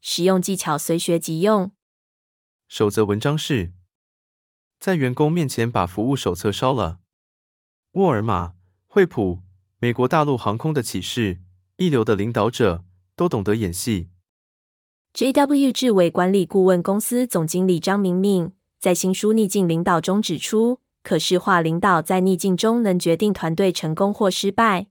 实用技巧随学即用。守则文章是：在员工面前把服务手册烧了。沃尔玛、惠普、美国大陆航空的启示，一流的领导者都懂得演戏。JW 智伟管理顾问公司总经理张明明在新书《逆境领导》中指出，可视化领导在逆境中能决定团队成功或失败。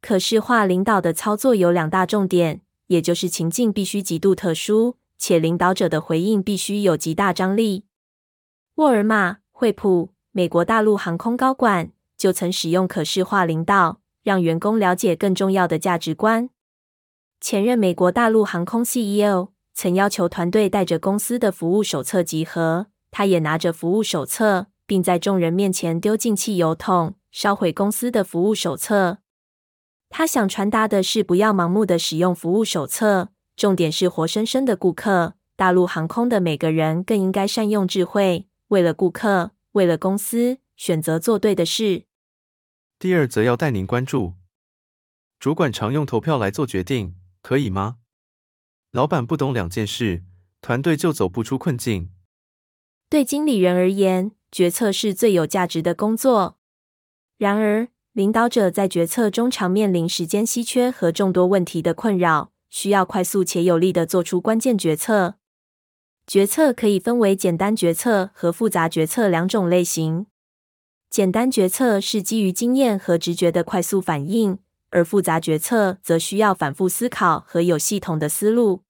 可视化领导的操作有两大重点。也就是情境必须极度特殊，且领导者的回应必须有极大张力。沃尔玛、惠普、美国大陆航空高管就曾使用可视化领导，让员工了解更重要的价值观。前任美国大陆航空 CEO 曾要求团队带着公司的服务手册集合，他也拿着服务手册，并在众人面前丢进汽油桶，烧毁公司的服务手册。他想传达的是，不要盲目的使用服务手册，重点是活生生的顾客。大陆航空的每个人更应该善用智慧，为了顾客，为了公司，选择做对的事。第二则要带您关注：主管常用投票来做决定，可以吗？老板不懂两件事，团队就走不出困境。对经理人而言，决策是最有价值的工作。然而，领导者在决策中常面临时间稀缺和众多问题的困扰，需要快速且有力地做出关键决策。决策可以分为简单决策和复杂决策两种类型。简单决策是基于经验和直觉的快速反应，而复杂决策则需要反复思考和有系统的思路。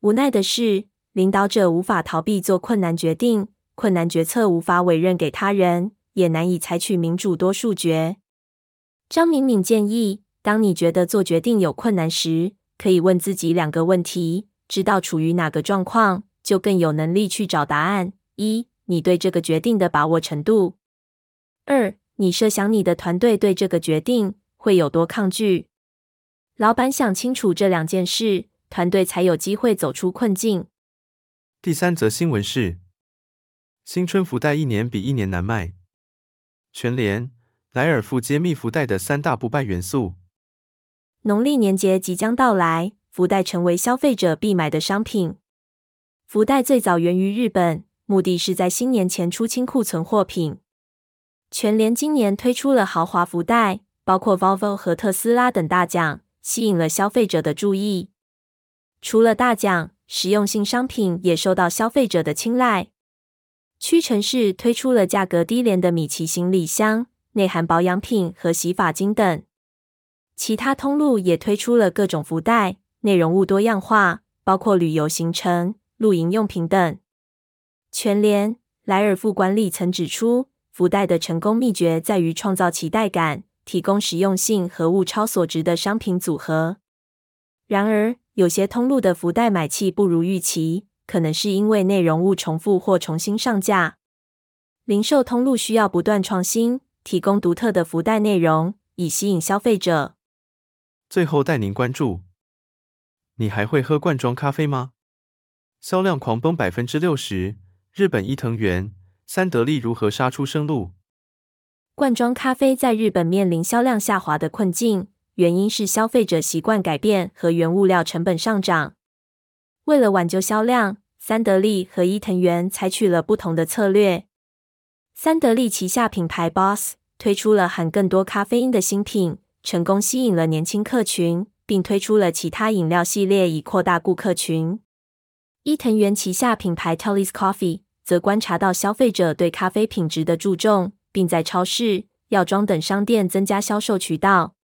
无奈的是，领导者无法逃避做困难决定，困难决策无法委任给他人，也难以采取民主多数决。张敏敏建议，当你觉得做决定有困难时，可以问自己两个问题：知道处于哪个状况，就更有能力去找答案。一、你对这个决定的把握程度；二、你设想你的团队对这个决定会有多抗拒。老板想清楚这两件事，团队才有机会走出困境。第三则新闻是：新春福袋一年比一年难卖，全联。莱尔富揭秘福袋的三大不败元素。农历年节即将到来，福袋成为消费者必买的商品。福袋最早源于日本，目的是在新年前出清库存货品。全联今年推出了豪华福袋，包括 Volvo 和特斯拉等大奖，吸引了消费者的注意。除了大奖，实用性商品也受到消费者的青睐。屈臣氏推出了价格低廉的米奇行李箱。内含保养品和洗发精等，其他通路也推出了各种福袋，内容物多样化，包括旅游行程、露营用品等。全联莱尔富管理层指出，福袋的成功秘诀在于创造期待感，提供实用性和物超所值的商品组合。然而，有些通路的福袋买气不如预期，可能是因为内容物重复或重新上架。零售通路需要不断创新。提供独特的福袋内容，以吸引消费者。最后带您关注：你还会喝罐装咖啡吗？销量狂崩百分之六十，日本伊藤园、三得利如何杀出生路？罐装咖啡在日本面临销量下滑的困境，原因是消费者习惯改变和原物料成本上涨。为了挽救销量，三得利和伊藤园采取了不同的策略。三得利旗下品牌 Boss 推出了含更多咖啡因的新品，成功吸引了年轻客群，并推出了其他饮料系列以扩大顾客群。伊藤园旗下品牌 Tully's Coffee 则观察到消费者对咖啡品质的注重，并在超市、药妆等商店增加销售渠道。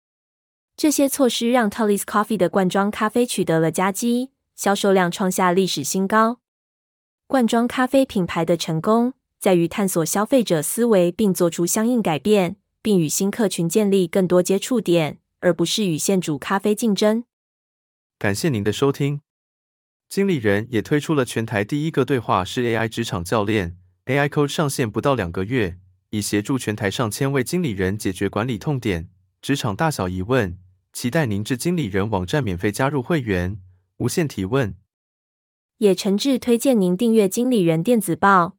这些措施让 Tully's Coffee 的罐装咖啡取得了佳绩，销售量创下历史新高。罐装咖啡品牌的成功，在于探索消费者思维，并做出相应改变，并与新客群建立更多接触点，而不是与现煮咖啡竞争。感谢您的收听。经理人也推出了全台第一个对话式 AI 职场教练，AI Coach 上线不到两个月，已协助全台上千位经理人解决管理痛点、职场大小疑问。期待您至经理人网站免费加入会员，无限提问。也诚挚推荐您订阅经理人电子报，